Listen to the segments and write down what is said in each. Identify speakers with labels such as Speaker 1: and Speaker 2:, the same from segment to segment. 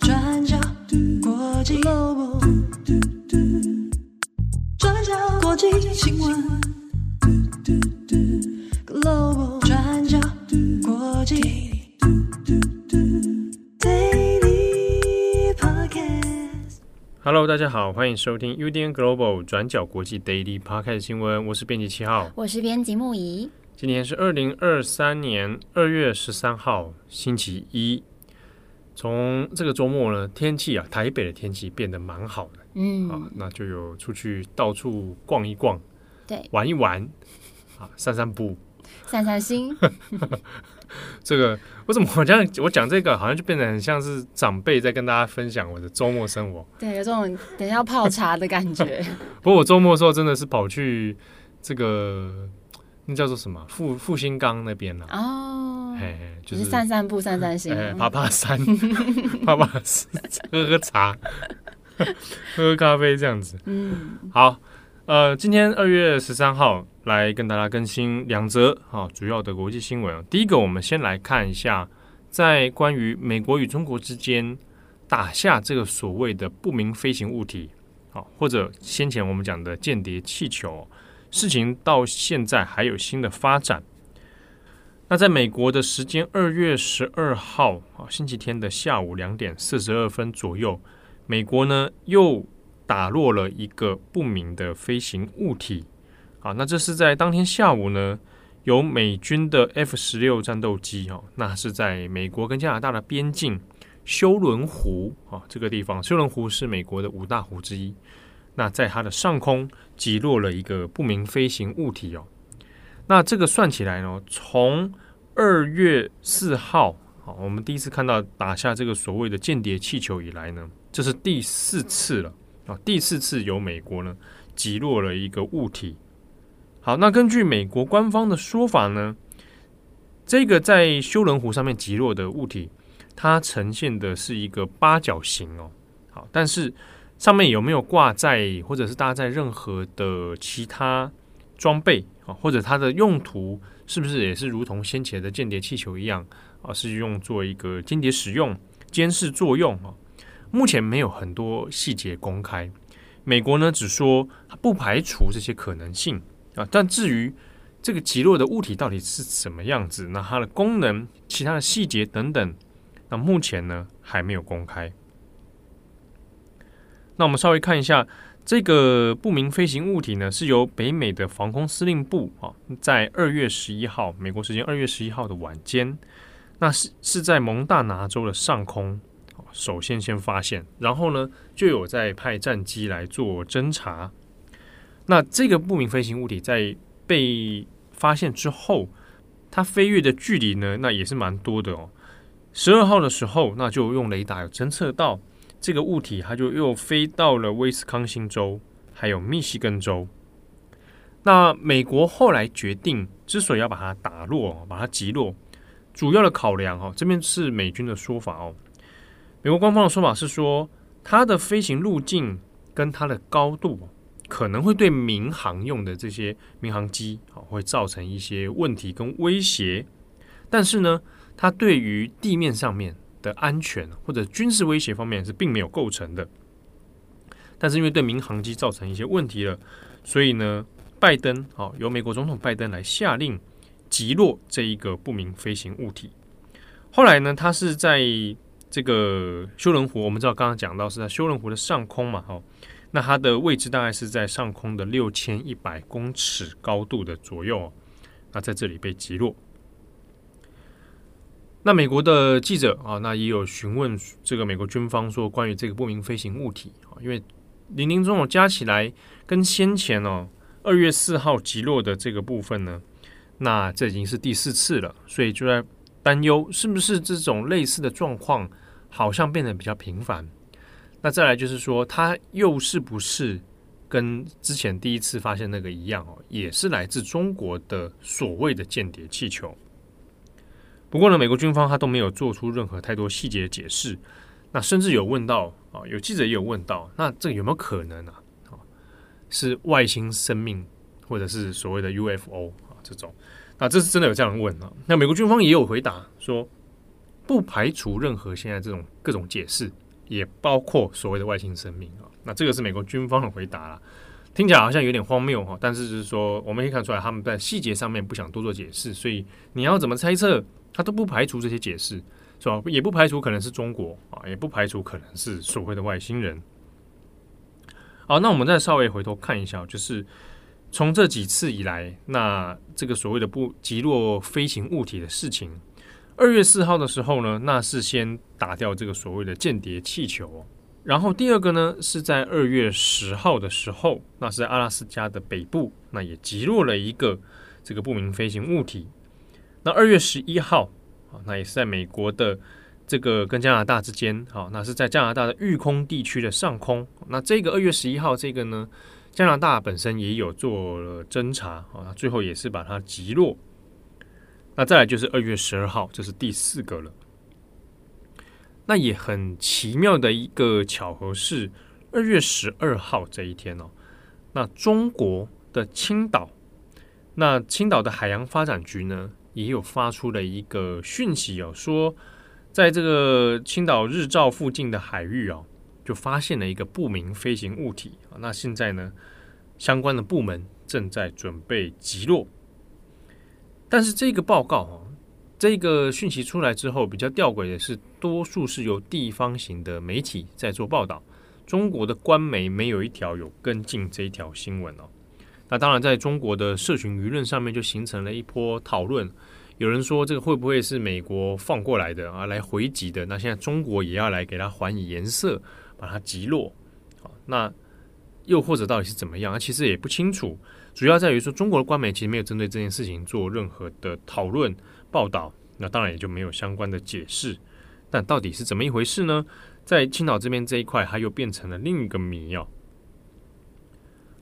Speaker 1: 转角国际 Global，转角国际新闻 Global，转角国际 Daily Podcast。
Speaker 2: Hello，大家好，欢迎收听 UDN Global 转角国际 Daily Podcast 新闻，我是编辑七号，
Speaker 3: 我是编辑木仪。
Speaker 2: 今天是二零二三年二月十三号，星期一。从这个周末呢，天气啊，台北的天气变得蛮好的，嗯，啊，那就有出去到处逛一逛，
Speaker 3: 对，
Speaker 2: 玩一玩，啊，散散步，
Speaker 3: 散散心。
Speaker 2: 这个我怎么好像我讲这个，好像就变得很像是长辈在跟大家分享我的周末生活，
Speaker 3: 对，有这种等一下要泡茶的感觉。
Speaker 2: 不过我周末的时候真的是跑去这个。那叫做什么？复复兴岗那边呢哦，嘿，就是
Speaker 3: 散散步、散散心，
Speaker 2: 爬爬山、爬爬山，喝喝茶、喝 喝咖啡这样子。嗯，好，呃，今天二月十三号来跟大家更新两则啊主要的国际新闻。第一个，我们先来看一下，在关于美国与中国之间打下这个所谓的不明飞行物体，啊，或者先前我们讲的间谍气球。事情到现在还有新的发展。那在美国的时间二月十二号啊，星期天的下午两点四十二分左右，美国呢又打落了一个不明的飞行物体。啊，那这是在当天下午呢，由美军的 F 十六战斗机哦，那是在美国跟加拿大的边境休伦湖啊这个地方。休伦湖是美国的五大湖之一。那在它的上空击落了一个不明飞行物体哦。那这个算起来呢，从二月四号，好，我们第一次看到打下这个所谓的间谍气球以来呢，这是第四次了啊，第四次由美国呢击落了一个物体。好，那根据美国官方的说法呢，这个在休伦湖上面击落的物体，它呈现的是一个八角形哦。好，但是。上面有没有挂载或者是搭载任何的其他装备啊？或者它的用途是不是也是如同先前的间谍气球一样啊？是用作一个间谍使用、监视作用啊？目前没有很多细节公开。美国呢只说不排除这些可能性啊，但至于这个击落的物体到底是什么样子，那它的功能、其他的细节等等，那目前呢还没有公开。那我们稍微看一下这个不明飞行物体呢，是由北美的防空司令部啊，在二月十一号美国时间二月十一号的晚间，那是是在蒙大拿州的上空首先先发现，然后呢就有在派战机来做侦查。那这个不明飞行物体在被发现之后，它飞越的距离呢，那也是蛮多的哦。十二号的时候，那就用雷达有侦测到。这个物体，它就又飞到了威斯康星州，还有密西根州。那美国后来决定，之所以要把它打落，把它击落，主要的考量哦，这边是美军的说法哦。美国官方的说法是说，它的飞行路径跟它的高度，可能会对民航用的这些民航机啊，会造成一些问题跟威胁。但是呢，它对于地面上面。的安全或者军事威胁方面是并没有构成的，但是因为对民航机造成一些问题了，所以呢，拜登啊，由美国总统拜登来下令击落这一个不明飞行物体。后来呢，它是在这个休伦湖，我们知道刚刚讲到是在休伦湖的上空嘛，哈，那它的位置大概是在上空的六千一百公尺高度的左右，那在这里被击落。那美国的记者啊，那也有询问这个美国军方说，关于这个不明飞行物体啊，因为林林总总加起来跟先前哦二月四号击落的这个部分呢，那这已经是第四次了，所以就在担忧是不是这种类似的状况好像变得比较频繁。那再来就是说，它又是不是跟之前第一次发现那个一样哦，也是来自中国的所谓的间谍气球？不过呢，美国军方他都没有做出任何太多细节解释。那甚至有问到啊，有记者也有问到，那这有没有可能啊？啊，是外星生命，或者是所谓的 UFO 啊这种？那这是真的有这样问啊？那美国军方也有回答说，不排除任何现在这种各种解释，也包括所谓的外星生命啊。那这个是美国军方的回答啦，听起来好像有点荒谬哈，但是就是说我们可以看出来他们在细节上面不想多做解释，所以你要怎么猜测，他都不排除这些解释，是吧？也不排除可能是中国啊，也不排除可能是所谓的外星人。好，那我们再稍微回头看一下，就是从这几次以来，那这个所谓的不击落飞行物体的事情，二月四号的时候呢，那是先打掉这个所谓的间谍气球。然后第二个呢，是在二月十号的时候，那是在阿拉斯加的北部，那也击落了一个这个不明飞行物体。那二月十一号啊，那也是在美国的这个跟加拿大之间，好，那是在加拿大的育空地区的上空。那这个二月十一号这个呢，加拿大本身也有做了侦查啊，最后也是把它击落。那再来就是二月十二号，这是第四个了。那也很奇妙的一个巧合是，二月十二号这一天哦，那中国的青岛，那青岛的海洋发展局呢，也有发出了一个讯息哦，说在这个青岛日照附近的海域哦，就发现了一个不明飞行物体啊。那现在呢，相关的部门正在准备击落，但是这个报告哦。这个讯息出来之后，比较吊诡的是，多数是由地方型的媒体在做报道，中国的官媒没有一条有跟进这一条新闻哦。那当然，在中国的社群舆论上面就形成了一波讨论，有人说这个会不会是美国放过来的啊，来回击的？那现在中国也要来给它还以颜色，把它击落。好，那又或者到底是怎么样？啊其实也不清楚。主要在于说，中国的官媒其实没有针对这件事情做任何的讨论。报道，那当然也就没有相关的解释。但到底是怎么一回事呢？在青岛这边这一块，它又变成了另一个谜哦。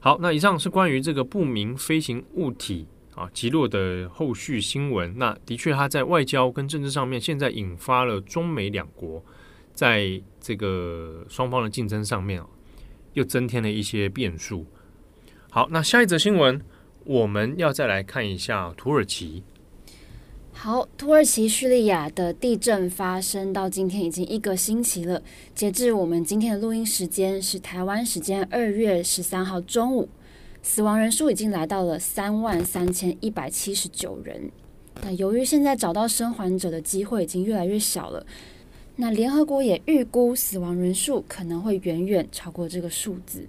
Speaker 2: 好，那以上是关于这个不明飞行物体啊击落的后续新闻。那的确，它在外交跟政治上面，现在引发了中美两国在这个双方的竞争上面啊，又增添了一些变数。好，那下一则新闻，我们要再来看一下土耳其。
Speaker 3: 好，土耳其叙利亚的地震发生到今天已经一个星期了。截至我们今天的录音时间是台湾时间二月十三号中午，死亡人数已经来到了三万三千一百七十九人。那由于现在找到生还者的机会已经越来越小了，那联合国也预估死亡人数可能会远远超过这个数字。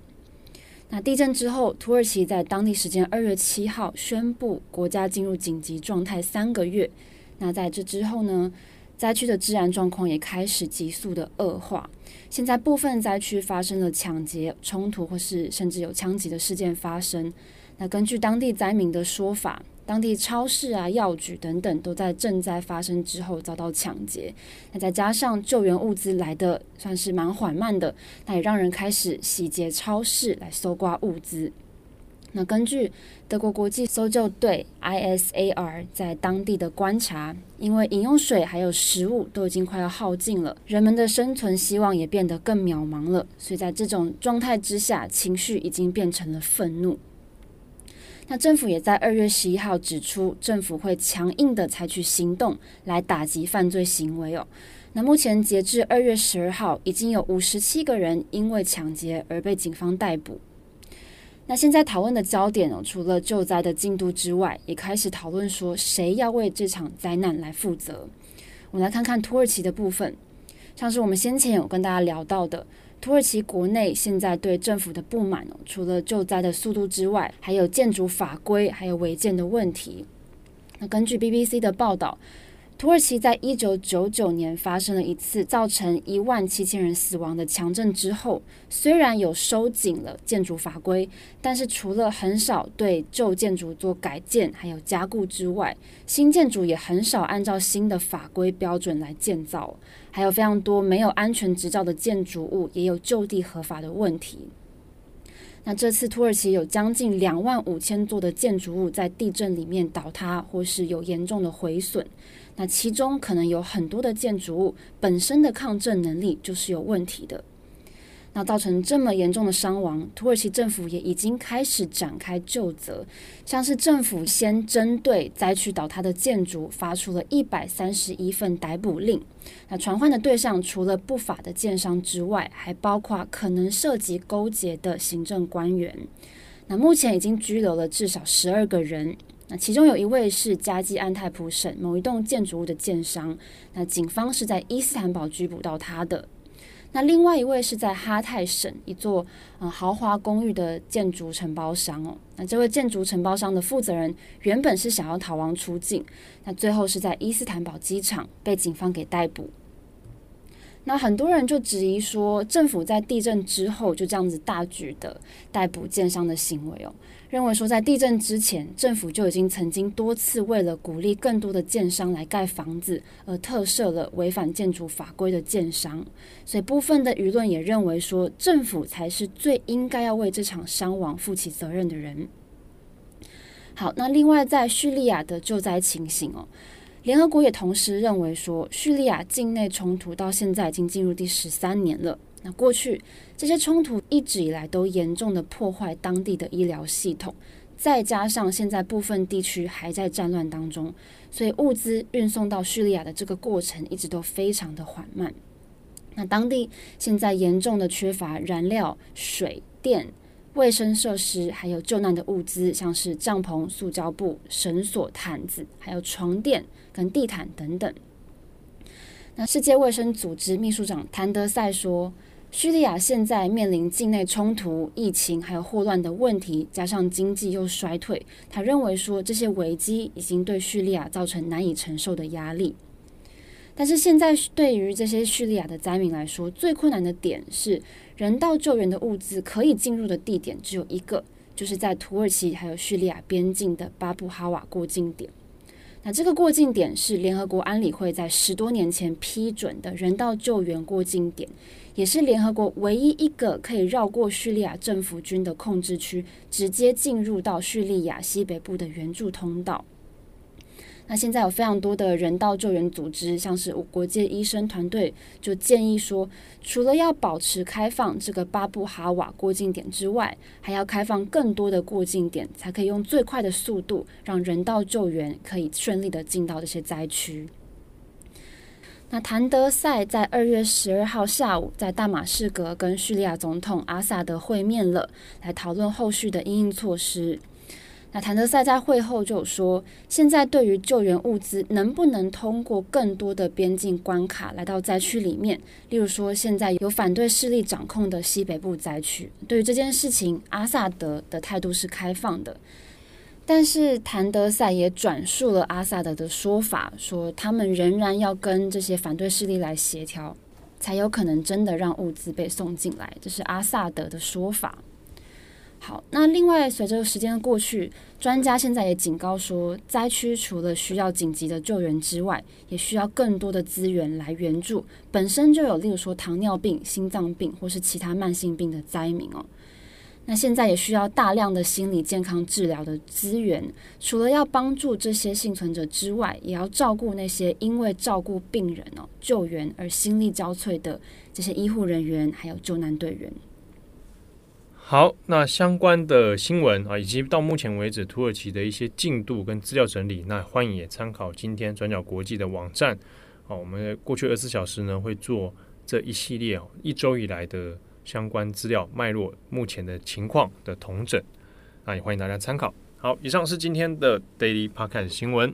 Speaker 3: 那地震之后，土耳其在当地时间二月七号宣布国家进入紧急状态三个月。那在这之后呢，灾区的治安状况也开始急速的恶化。现在部分灾区发生了抢劫、冲突，或是甚至有枪击的事件发生。那根据当地灾民的说法，当地超市啊、药局等等都在震灾发生之后遭到抢劫。那再加上救援物资来的算是蛮缓慢的，那也让人开始洗劫超市来搜刮物资。那根据德国国际搜救队 ISAR 在当地的观察，因为饮用水还有食物都已经快要耗尽了，人们的生存希望也变得更渺茫了。所以在这种状态之下，情绪已经变成了愤怒。那政府也在二月十一号指出，政府会强硬的采取行动来打击犯罪行为哦。那目前截至二月十二号，已经有五十七个人因为抢劫而被警方逮捕。那现在讨论的焦点哦，除了救灾的进度之外，也开始讨论说谁要为这场灾难来负责。我们来看看土耳其的部分，像是我们先前有跟大家聊到的。土耳其国内现在对政府的不满，除了救灾的速度之外，还有建筑法规还有违建的问题。那根据 BBC 的报道，土耳其在一九九九年发生了一次造成一万七千人死亡的强震之后，虽然有收紧了建筑法规，但是除了很少对旧建筑做改建还有加固之外，新建筑也很少按照新的法规标准来建造，还有非常多没有安全执照的建筑物也有就地合法的问题。那这次土耳其有将近两万五千座的建筑物在地震里面倒塌，或是有严重的毁损。那其中可能有很多的建筑物本身的抗震能力就是有问题的。那造成这么严重的伤亡，土耳其政府也已经开始展开救责，像是政府先针对灾区倒塌的建筑发出了一百三十一份逮捕令。那传唤的对象除了不法的建商之外，还包括可能涉及勾结的行政官员。那目前已经拘留了至少十二个人。那其中有一位是加济安泰普省某一栋建筑物的建商，那警方是在伊斯坦堡拘捕到他的。那另外一位是在哈泰省一座呃豪华公寓的建筑承包商哦。那这位建筑承包商的负责人原本是想要逃亡出境，那最后是在伊斯坦堡机场被警方给逮捕。那很多人就质疑说，政府在地震之后就这样子大举的逮捕建商的行为哦。认为说，在地震之前，政府就已经曾经多次为了鼓励更多的建商来盖房子，而特赦了违反建筑法规的建商。所以，部分的舆论也认为说，政府才是最应该要为这场伤亡负起责任的人。好，那另外在叙利亚的救灾情形哦，联合国也同时认为说，叙利亚境内冲突到现在已经进入第十三年了。那过去这些冲突一直以来都严重的破坏当地的医疗系统，再加上现在部分地区还在战乱当中，所以物资运送到叙利亚的这个过程一直都非常的缓慢。那当地现在严重的缺乏燃料、水电、卫生设施，还有救难的物资，像是帐篷、塑胶布、绳索、毯子，还有床垫跟地毯等等。那世界卫生组织秘书长谭德赛说，叙利亚现在面临境内冲突、疫情还有霍乱的问题，加上经济又衰退，他认为说这些危机已经对叙利亚造成难以承受的压力。但是现在对于这些叙利亚的灾民来说，最困难的点是人道救援的物资可以进入的地点只有一个，就是在土耳其还有叙利亚边境的巴布哈瓦过境点。那这个过境点是联合国安理会在十多年前批准的人道救援过境点，也是联合国唯一一个可以绕过叙利亚政府军的控制区，直接进入到叙利亚西北部的援助通道。那现在有非常多的人道救援组织，像是无国界医生团队，就建议说，除了要保持开放这个巴布哈瓦过境点之外，还要开放更多的过境点，才可以用最快的速度，让人道救援可以顺利的进到这些灾区。那谭德赛在二月十二号下午在大马士革跟叙利亚总统阿萨德会面了，来讨论后续的应应措施。那谭德赛在会后就说，现在对于救援物资能不能通过更多的边境关卡来到灾区里面，例如说现在有反对势力掌控的西北部灾区，对于这件事情，阿萨德的态度是开放的。但是谭德赛也转述了阿萨德的说法，说他们仍然要跟这些反对势力来协调，才有可能真的让物资被送进来。这是阿萨德的说法。好，那另外随着时间的过去，专家现在也警告说，灾区除了需要紧急的救援之外，也需要更多的资源来援助本身就有，例如说糖尿病、心脏病或是其他慢性病的灾民哦。那现在也需要大量的心理健康治疗的资源，除了要帮助这些幸存者之外，也要照顾那些因为照顾病人哦、救援而心力交瘁的这些医护人员还有救难队员。
Speaker 2: 好，那相关的新闻啊，以及到目前为止土耳其的一些进度跟资料整理，那欢迎也参考今天转角国际的网站。好，我们过去二十四小时呢会做这一系列哦一周以来的相关资料脉络、目前的情况的统整，那也欢迎大家参考。好，以上是今天的 Daily Podcast 新闻。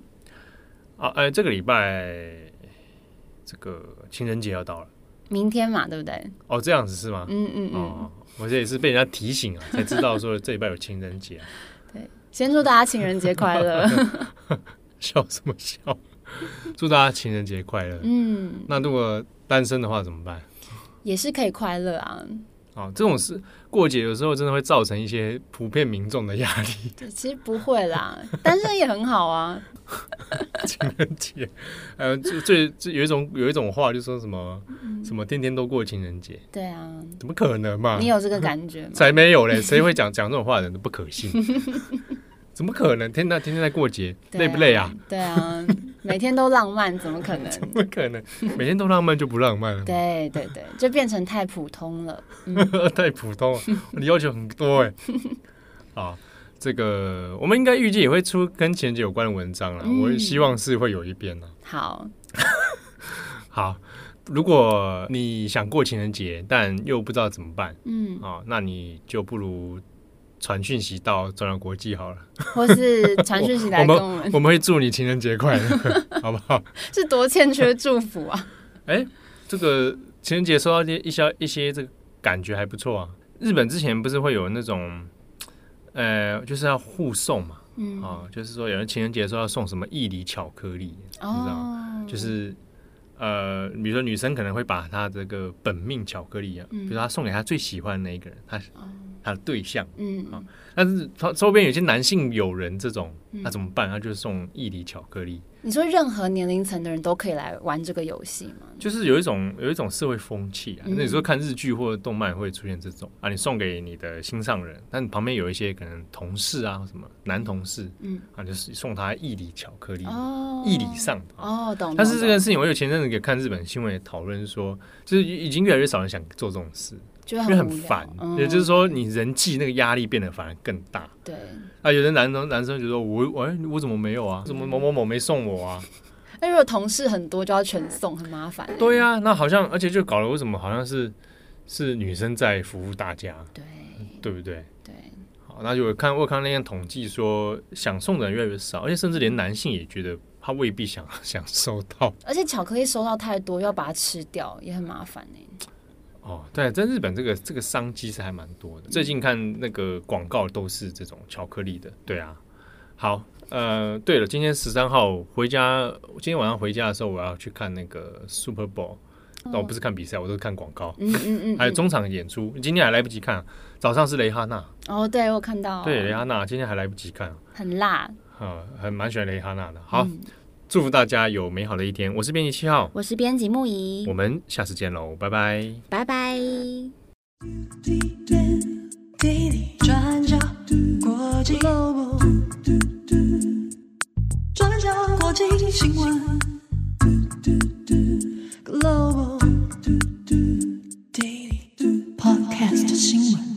Speaker 2: 啊，哎，这个礼拜这个情人节要到了，
Speaker 3: 明天嘛，对不对？
Speaker 2: 哦，这样子是吗？
Speaker 3: 嗯嗯嗯。
Speaker 2: 哦我这也是被人家提醒啊，才知道说这礼拜有情人节啊。
Speaker 3: 对，先祝大家情人节快乐。
Speaker 2: 笑什么笑？祝大家情人节快乐。嗯，那如果单身的话怎么办？
Speaker 3: 也是可以快乐啊。
Speaker 2: 哦，这种事过节有时候真的会造成一些普遍民众的压力。
Speaker 3: 对，其实不会啦，单身也很好啊。
Speaker 2: 情人节，呃，就最就有一种有一种话，就说什么、嗯、什么天天都过情人节。
Speaker 3: 对啊，
Speaker 2: 怎么可能嘛？
Speaker 3: 你有这个感觉吗？
Speaker 2: 才没有嘞！谁会讲讲这种话的人都不可信。怎么可能？天天天天在过节，累不累啊？
Speaker 3: 对啊。每天都浪漫，怎么可能？
Speaker 2: 怎么可能？每天都浪漫就不浪漫了？
Speaker 3: 对对对，就变成太普通了。嗯、
Speaker 2: 太普通了，你要求很多哎。啊，这个我们应该预计也会出跟情人节有关的文章了。嗯、我希望是会有一篇呢。
Speaker 3: 好，
Speaker 2: 好，如果你想过情人节，但又不知道怎么办，嗯，啊，那你就不如。传讯息到中央国际好了，
Speaker 3: 或是传讯息来跟我们，
Speaker 2: 我们，会祝你情人节快乐，好不好？
Speaker 3: 是多欠缺祝福啊！
Speaker 2: 哎、欸，这个情人节收到一些一些一些这个感觉还不错啊。日本之前不是会有那种，呃，就是要互送嘛，嗯啊，就是说有人情人节的时候要送什么义理巧克力，哦、你知道吗就是呃，比如说女生可能会把她这个本命巧克力啊，嗯、比如说她送给她最喜欢的那一个人，她。他的对象，嗯啊，但是他周边有些男性友人这种，那、嗯、怎么办？他就是送一礼巧克力。
Speaker 3: 你说任何年龄层的人都可以来玩这个游戏吗？
Speaker 2: 就是有一种有一种社会风气啊。嗯、那你说看日剧或者动漫会出现这种啊，你送给你的心上人，但旁边有一些可能同事啊，什么男同事，嗯啊，就是送他一礼巧克力，哦，一礼上的
Speaker 3: 哦，懂。
Speaker 2: 但是这件事情，我有前阵子给看日本新闻也讨论说，就是已经越来越少人想做这种事。
Speaker 3: 就很，
Speaker 2: 很烦，嗯、也就是说，你人际那个压力变得反而更大。
Speaker 3: 对
Speaker 2: 啊，有的男生男生就说：“我我我怎么没有啊？怎么某某某没送我啊？”
Speaker 3: 那如果同事很多，就要全送，很麻烦。
Speaker 2: 对呀、啊，那好像而且就搞了为什么好像是是女生在服务大家？
Speaker 3: 对，
Speaker 2: 对不对？
Speaker 3: 对。
Speaker 2: 好，那就我看我看那样统计说，想送的人越来越少，而且甚至连男性也觉得他未必想 想收到。
Speaker 3: 而且巧克力收到太多，要把它吃掉也很麻烦呢、欸。
Speaker 2: 哦，对，在日本这个这个商机是还蛮多的。最近看那个广告都是这种巧克力的，对啊。好，呃，对了，今天十三号回家，今天晚上回家的时候，我要去看那个 Super Bowl。那我不是看比赛，我都是看广告。嗯嗯嗯。还有中场演出，今天还来不及看。早上是蕾哈娜。
Speaker 3: 哦，对，我看到。
Speaker 2: 对，蕾哈娜今天还来不及看。
Speaker 3: 很辣。
Speaker 2: 啊，很蛮喜欢蕾哈娜的。好。祝福大家有美好的一天。我是编辑七号，
Speaker 3: 我是编辑木仪，
Speaker 2: 我们下次见喽，拜拜，
Speaker 3: 拜拜。
Speaker 1: 转角国际，Global，转角国际新闻，Global，Daily Podcast 新闻。